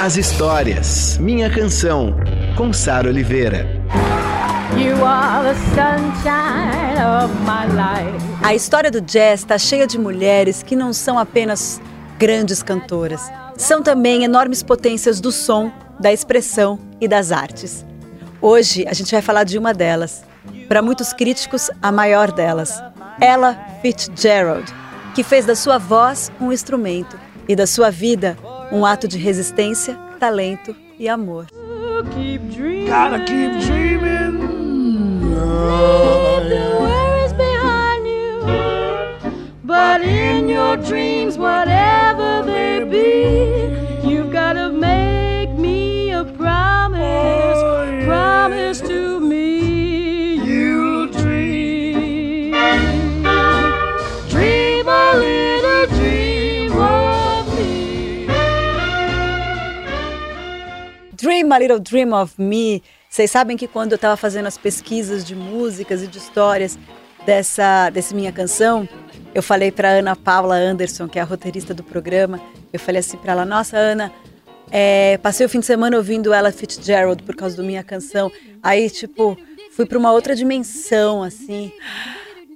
as histórias. Minha Canção, com Sara Oliveira. A história do jazz está cheia de mulheres que não são apenas grandes cantoras, são também enormes potências do som, da expressão e das artes. Hoje a gente vai falar de uma delas, para muitos críticos, a maior delas, Ella Fitzgerald, que fez da sua voz um instrumento e da sua vida um ato de resistência, talento e amor. Keep dreaming. Gotta keep dreaming. Leave the worries behind you. But in your dreams, whatever they be, A little dream of me. Vocês sabem que quando eu estava fazendo as pesquisas de músicas e de histórias dessa, dessa minha canção, eu falei para Ana Paula Anderson, que é a roteirista do programa, eu falei assim para ela: Nossa, Ana, é, passei o fim de semana ouvindo Ella Fitzgerald por causa da minha canção. Aí, tipo, fui para uma outra dimensão, assim.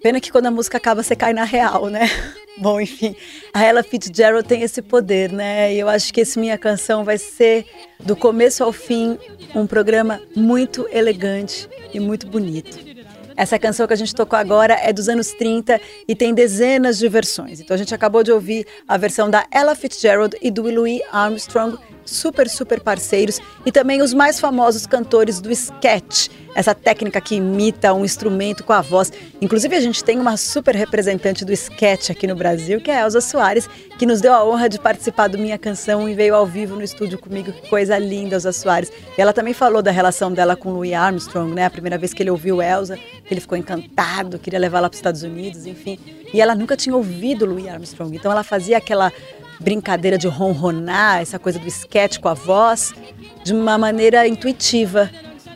Pena que quando a música acaba, você cai na real, né? Bom, enfim, a Ella Fitzgerald tem esse poder, né? E eu acho que esse Minha Canção vai ser, do começo ao fim, um programa muito elegante e muito bonito. Essa canção que a gente tocou agora é dos anos 30 e tem dezenas de versões. Então a gente acabou de ouvir a versão da Ella Fitzgerald e do Louis Armstrong, super, super parceiros, e também os mais famosos cantores do sketch, essa técnica que imita um instrumento com a voz. Inclusive, a gente tem uma super representante do sketch aqui no Brasil, que é a Elza Soares, que nos deu a honra de participar do Minha Canção e veio ao vivo no estúdio comigo. Que coisa linda, Elza Soares. E ela também falou da relação dela com Louis Armstrong, né? A primeira vez que ele ouviu Elza, ele ficou encantado, queria levar ela para os Estados Unidos, enfim. E ela nunca tinha ouvido Louis Armstrong, então ela fazia aquela brincadeira de ronronar, essa coisa do sketch com a voz, de uma maneira intuitiva.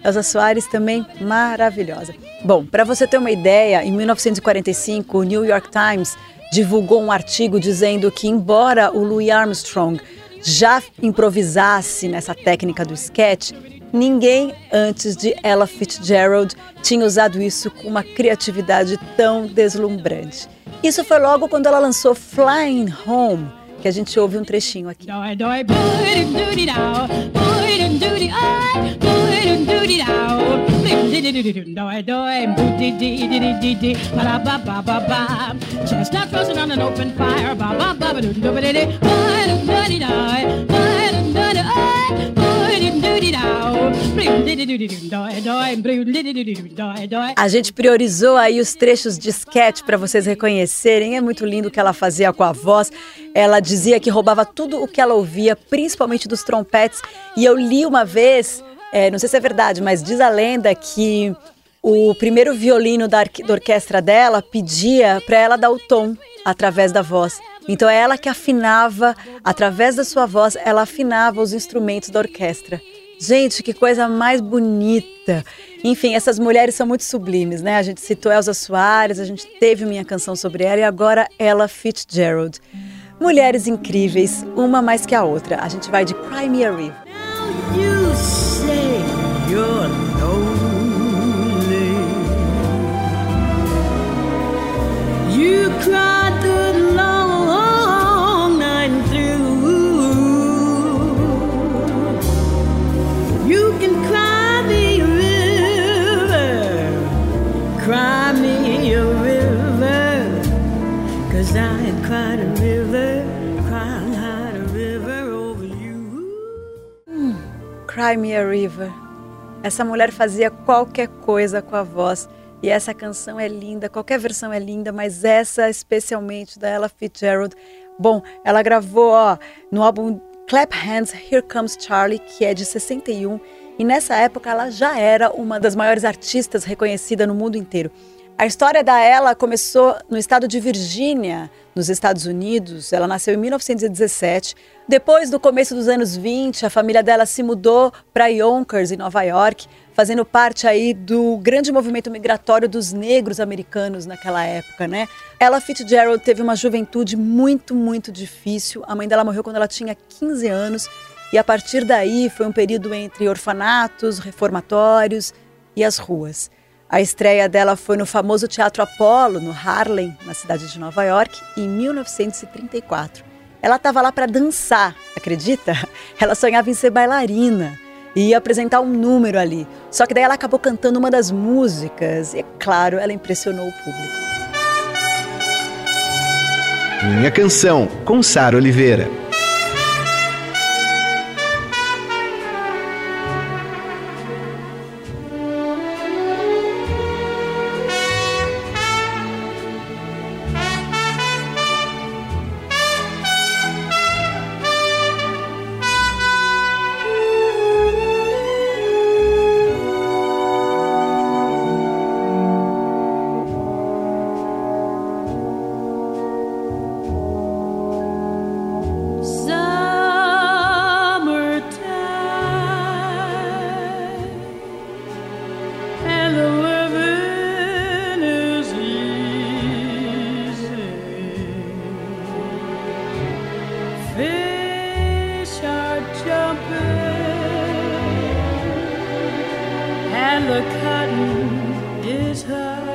Elza Soares também maravilhosa. Bom, para você ter uma ideia, em 1945, o New York Times divulgou um artigo dizendo que, embora o Louis Armstrong já improvisasse nessa técnica do sketch, ninguém antes de Ella Fitzgerald tinha usado isso com uma criatividade tão deslumbrante. Isso foi logo quando ela lançou Flying Home, que a gente ouve um trechinho aqui. Chestnut A gente priorizou aí os trechos de sketch para vocês reconhecerem. É muito lindo o que ela fazia com a voz. Ela dizia que roubava tudo o que ela ouvia, principalmente dos trompetes. E eu li uma vez, é, não sei se é verdade, mas diz a lenda que o primeiro violino da, da orquestra dela pedia para ela dar o tom através da voz. Então é ela que afinava, através da sua voz, ela afinava os instrumentos da orquestra. Gente, que coisa mais bonita. Enfim, essas mulheres são muito sublimes, né? A gente citou Elza Soares, a gente teve minha canção sobre ela e agora ela Fitzgerald. Mulheres incríveis, uma mais que a outra. A gente vai de Cry Me a River. You say you're cry me a river. Essa mulher fazia qualquer coisa com a voz. E essa canção é linda, qualquer versão é linda, mas essa especialmente da Ella Fitzgerald. Bom, ela gravou ó, no álbum Clap Hands, Here Comes Charlie, que é de 61, e nessa época ela já era uma das maiores artistas reconhecida no mundo inteiro. A história da Ella começou no estado de Virgínia, nos Estados Unidos. Ela nasceu em 1917. Depois do começo dos anos 20, a família dela se mudou para Yonkers, em Nova York, fazendo parte aí do grande movimento migratório dos negros americanos naquela época, né? Ella Fitzgerald teve uma juventude muito, muito difícil. A mãe dela morreu quando ela tinha 15 anos e a partir daí foi um período entre orfanatos, reformatórios e as ruas. A estreia dela foi no famoso Teatro Apollo, no Harlem, na cidade de Nova York, em 1934. Ela estava lá para dançar, acredita? Ela sonhava em ser bailarina e ia apresentar um número ali. Só que daí ela acabou cantando uma das músicas e, é claro, ela impressionou o público. Minha canção, com Sara Oliveira. and the cotton is high.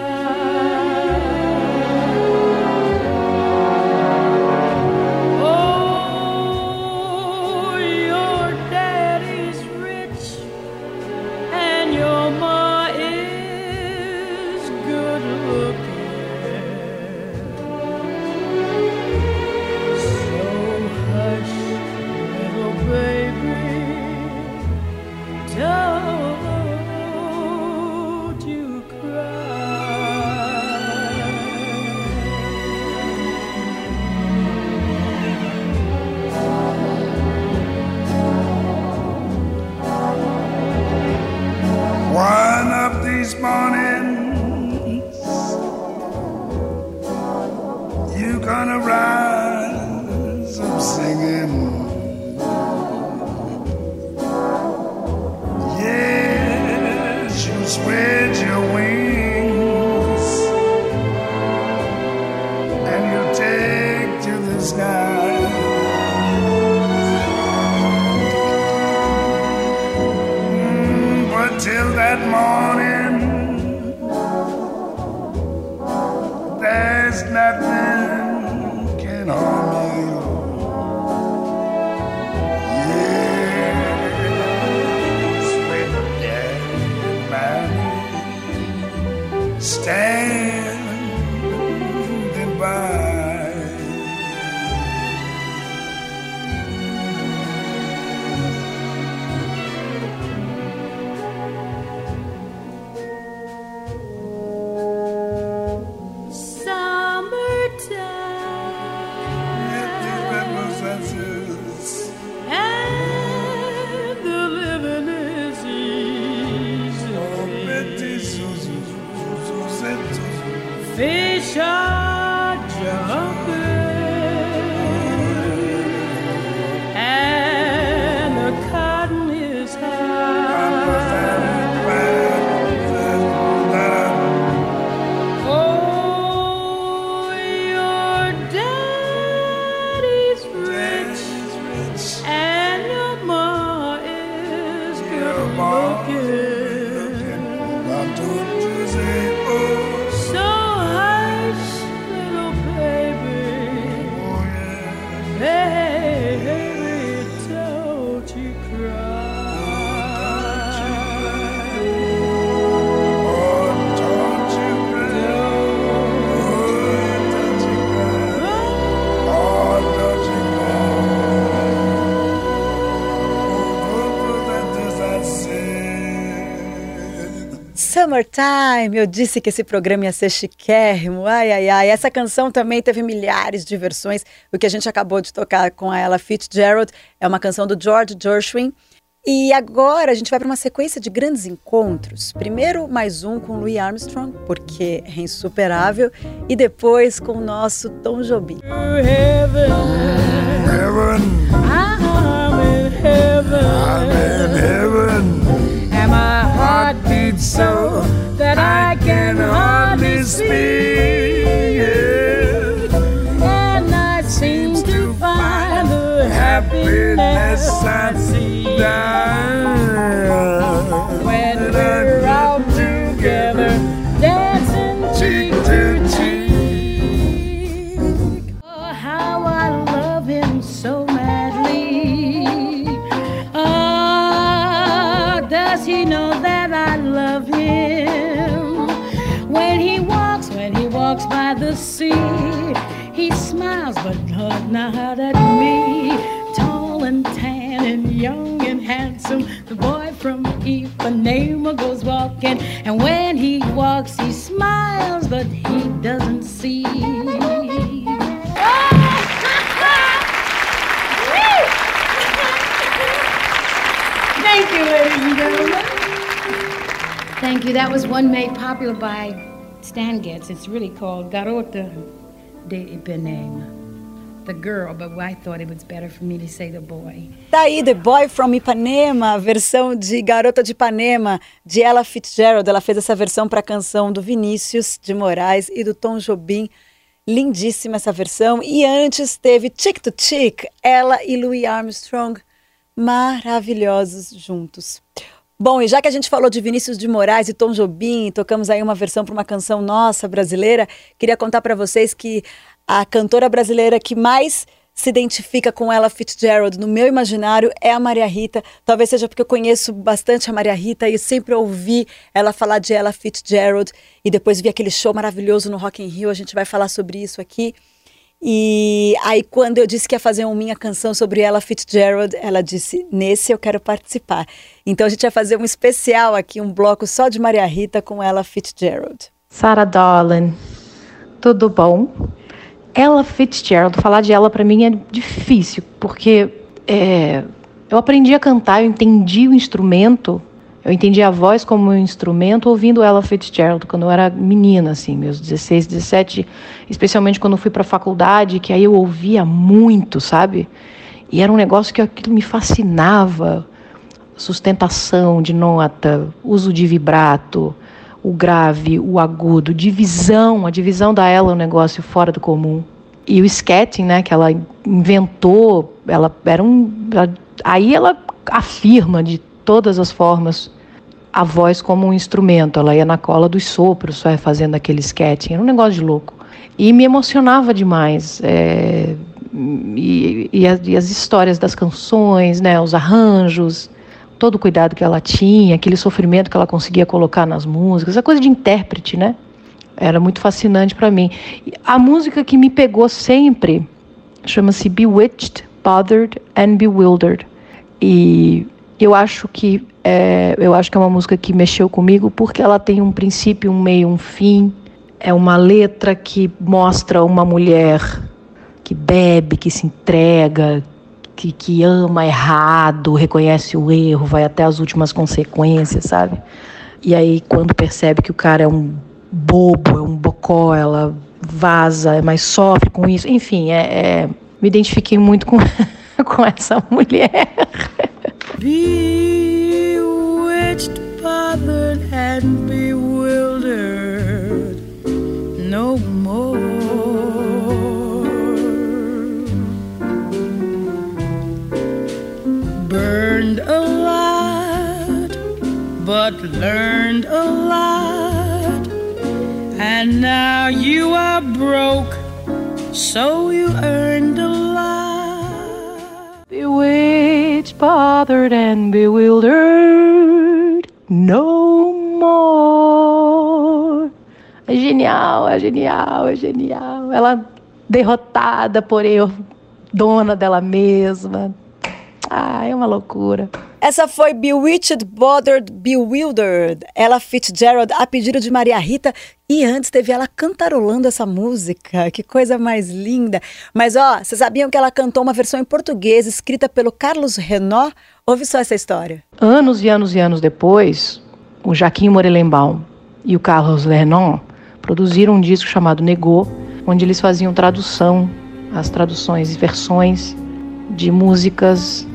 Summertime, eu disse que esse programa ia ser chiquérrimo. Ai, ai, ai. Essa canção também teve milhares de versões. O que a gente acabou de tocar com a Ella Fitzgerald é uma canção do George Gershwin. E agora a gente vai para uma sequência de grandes encontros. Primeiro, mais um com Louis Armstrong, porque é insuperável, e depois com o nosso Tom Jobim. Heaven, heaven, I'm in heaven, I'm in heaven, so that I can hardly speak. And I seem to find the happiness I see. When we're out together, dancing cheek to cheek. Oh, how I love him so madly. Ah, does he know that sea, he smiles, but not at me. Tall and tan and young and handsome. The boy from Ipanema goes walking, and when he walks, he smiles, but he doesn't see. Thank you, ladies and gentlemen. Thank you. That was one made popular by Stan Getz. It's really called Garota de Ipanema the girl, but I thought it was better for me to say the boy. Tá aí The Boy from Ipanema, versão de Garota de Ipanema, de Ella Fitzgerald. Ela fez essa versão para a canção do Vinícius de Moraes e do Tom Jobim. Lindíssima essa versão. E antes teve Chick to Chick, ela e Louis Armstrong, maravilhosos juntos. Bom, e já que a gente falou de Vinícius de Moraes e Tom Jobim, tocamos aí uma versão para uma canção nossa brasileira, queria contar para vocês que a cantora brasileira que mais se identifica com ela Fitzgerald no meu imaginário é a Maria Rita. Talvez seja porque eu conheço bastante a Maria Rita e sempre ouvi ela falar de ela Fitzgerald e depois vi aquele show maravilhoso no Rock in Rio. A gente vai falar sobre isso aqui. E aí quando eu disse que ia fazer uma minha canção sobre ela Fitzgerald, ela disse: "Nesse eu quero participar". Então a gente vai fazer um especial aqui, um bloco só de Maria Rita com ela Fitzgerald. Sarah Darling, tudo bom? Ella Fitzgerald, falar de ela para mim é difícil, porque é, eu aprendi a cantar, eu entendi o instrumento, eu entendi a voz como um instrumento ouvindo Ella Fitzgerald quando eu era menina, assim, meus 16, 17, especialmente quando eu fui para a faculdade, que aí eu ouvia muito, sabe? E era um negócio que aquilo me fascinava, sustentação de nota, uso de vibrato, o grave, o agudo, divisão, a divisão da ela é um negócio fora do comum. E o sketching, né, que ela inventou, ela era um, ela, aí ela afirma de todas as formas a voz como um instrumento. Ela ia na cola dos sopros, só fazendo aquele sketching, era um negócio de louco. E me emocionava demais. É, e, e, as, e, as, histórias das canções, né, os arranjos, todo o cuidado que ela tinha, aquele sofrimento que ela conseguia colocar nas músicas, a coisa de intérprete, né? Era muito fascinante para mim. A música que me pegou sempre chama-se Bewitched, Bothered and Bewildered. E eu acho que é, eu acho que é uma música que mexeu comigo porque ela tem um princípio, um meio, um fim. É uma letra que mostra uma mulher que bebe, que se entrega, que, que ama errado, reconhece o erro, vai até as últimas consequências, sabe? E aí, quando percebe que o cara é um bobo, é um bocó, ela vaza, mas sofre com isso. Enfim, é, é me identifiquei muito com, com essa mulher. Bewitched, bothered and bewildered no more. burned a lot, but learned a lot. And now you are broke, so you earned bothered, and bewildered, no more. É genial, é genial, é genial. Ela derrotada, porém dona dela mesma, ah, é uma loucura. Essa foi Bewitched, Bothered, Bewildered. Ella Fitzgerald, a pedido de Maria Rita. E antes teve ela cantarolando essa música. Que coisa mais linda. Mas ó, vocês sabiam que ela cantou uma versão em português escrita pelo Carlos Renault? Ouve só essa história. Anos e anos e anos depois, o Jaquim Morelenbaum e o Carlos Renault produziram um disco chamado Negou, onde eles faziam tradução, as traduções e versões de músicas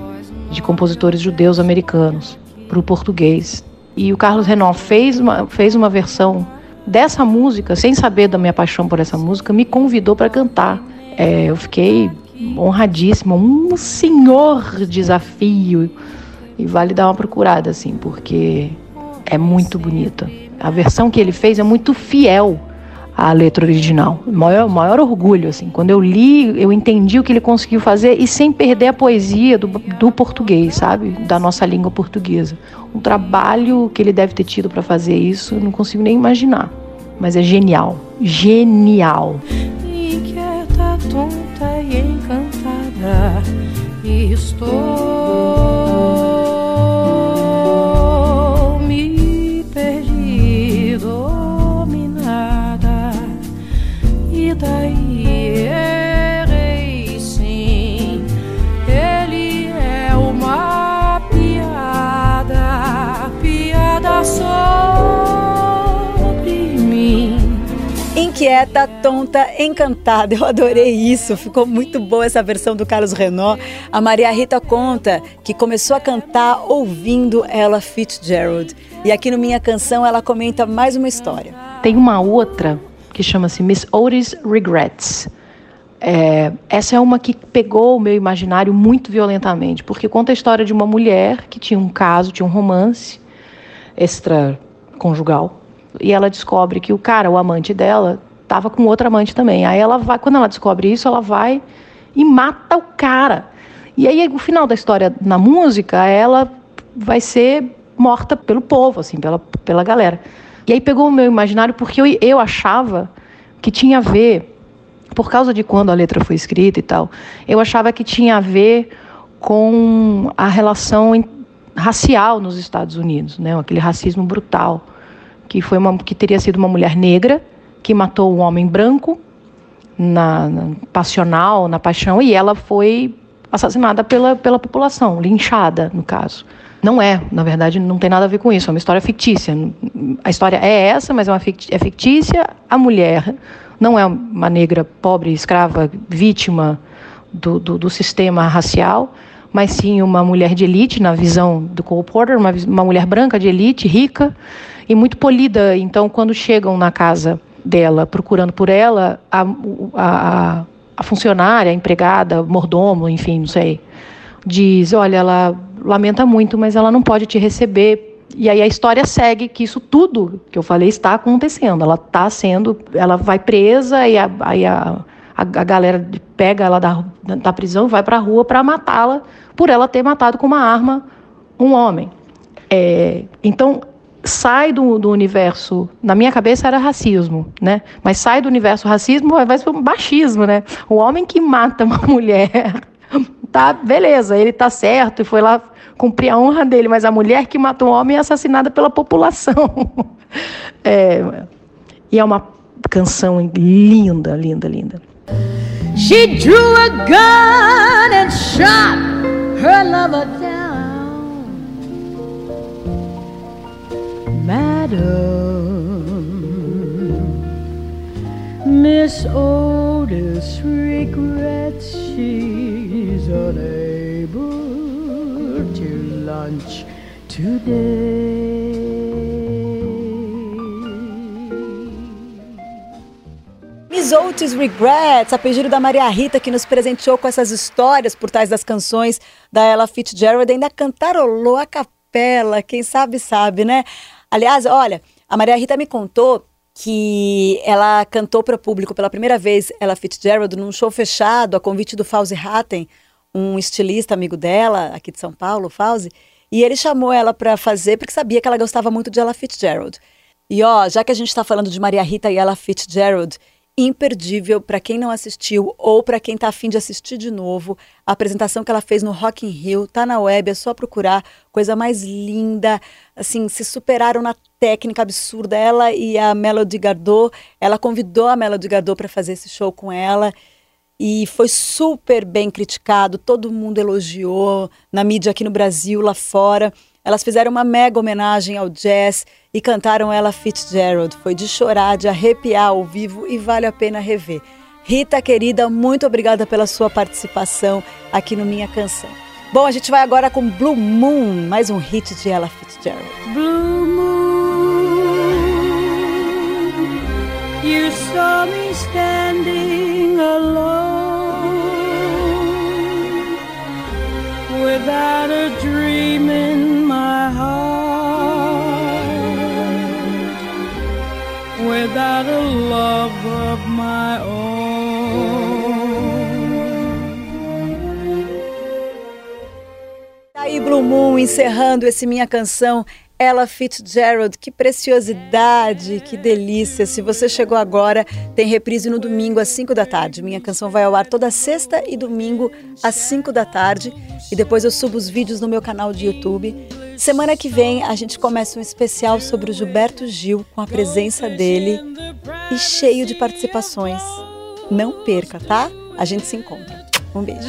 de compositores judeus americanos para o português. E o Carlos Renault fez uma, fez uma versão dessa música, sem saber da minha paixão por essa música, me convidou para cantar. É, eu fiquei honradíssima, um senhor desafio. E vale dar uma procurada, assim, porque é muito bonita. A versão que ele fez é muito fiel a letra original. Maior, maior orgulho, assim. Quando eu li, eu entendi o que ele conseguiu fazer e sem perder a poesia do, do português, sabe? Da nossa língua portuguesa. Um trabalho que ele deve ter tido para fazer isso, não consigo nem imaginar. Mas é genial. Genial. Inquieta, tonta e encantada, estou. Inquieta, tonta, encantada. Eu adorei isso, ficou muito boa essa versão do Carlos Renault. A Maria Rita conta que começou a cantar ouvindo Ella Fitzgerald. E aqui no Minha Canção ela comenta mais uma história. Tem uma outra que chama-se Miss Otis Regrets. É, essa é uma que pegou o meu imaginário muito violentamente, porque conta a história de uma mulher que tinha um caso, tinha um romance extraconjugal, e ela descobre que o cara, o amante dela, estava com outra amante também. Aí ela vai, quando ela descobre isso, ela vai e mata o cara. E aí o final da história na música, ela vai ser morta pelo povo, assim, pela, pela galera. E aí pegou o meu imaginário porque eu, eu achava que tinha a ver, por causa de quando a letra foi escrita e tal, eu achava que tinha a ver com a relação racial nos Estados Unidos, né? Aquele racismo brutal, que foi uma que teria sido uma mulher negra que matou um homem branco na, na passional, na paixão, e ela foi assassinada pela, pela população, linchada, no caso. Não é, na verdade, não tem nada a ver com isso, é uma história fictícia. A história é essa, mas é, uma é fictícia. A mulher não é uma negra pobre, escrava, vítima do, do, do sistema racial, mas sim uma mulher de elite, na visão do Cole Porter, uma, uma mulher branca de elite, rica e muito polida. Então, quando chegam na casa dela, procurando por ela, a, a, a funcionária, a empregada, mordomo, enfim, não sei, diz: olha, ela lamenta muito, mas ela não pode te receber. E aí a história segue que isso tudo que eu falei está acontecendo. Ela está sendo, ela vai presa e a, aí a, a, a galera pega ela da, da prisão vai para a rua para matá-la por ela ter matado com uma arma um homem. É, então sai do, do universo, na minha cabeça era racismo, né? Mas sai do universo racismo, vai ser um machismo, né? O homem que mata uma mulher, tá, beleza, ele tá certo e foi lá cumprir a honra dele, mas a mulher que matou um homem é assassinada pela população. É, e é uma canção linda, linda, linda. She drew a gun and shot her lover down. Miss Otis regrets she's unable to lunch today. Miss Otis Regrets, a pedido da Maria Rita, que nos presenteou com essas histórias por trás das canções da Ella Fitzgerald, ainda cantarolou a capela, quem sabe sabe, né? Aliás, olha, a Maria Rita me contou que ela cantou para o público pela primeira vez, ela Fitzgerald, num show fechado, a convite do Fauzi Hatten, um estilista amigo dela, aqui de São Paulo, Fauzi, e ele chamou ela para fazer porque sabia que ela gostava muito de Ella Fitzgerald. E ó, já que a gente está falando de Maria Rita e Ella Fitzgerald, imperdível para quem não assistiu ou para quem está afim de assistir de novo. A apresentação que ela fez no Rock in Rio tá na web, é só procurar. Coisa mais linda, assim, se superaram na técnica absurda. Ela e a Melody Gardot, ela convidou a Melody Gardot para fazer esse show com ela e foi super bem criticado, todo mundo elogiou na mídia aqui no Brasil, lá fora. Elas fizeram uma mega homenagem ao jazz e cantaram ela Fitzgerald. Foi de chorar, de arrepiar ao vivo e vale a pena rever. Rita, querida, muito obrigada pela sua participação aqui no Minha Canção. Bom, a gente vai agora com Blue Moon, mais um hit de Ella Fitzgerald. Blue moon, you saw me standing alone without a dream in my heart, without a love of my own. Aí, Blue Moon, encerrando esse minha canção. Ella Fitzgerald, que preciosidade, que delícia. Se você chegou agora, tem reprise no domingo às 5 da tarde. Minha canção vai ao ar toda sexta e domingo às 5 da tarde. E depois eu subo os vídeos no meu canal de YouTube. Semana que vem a gente começa um especial sobre o Gilberto Gil, com a presença dele e cheio de participações. Não perca, tá? A gente se encontra. Um beijo.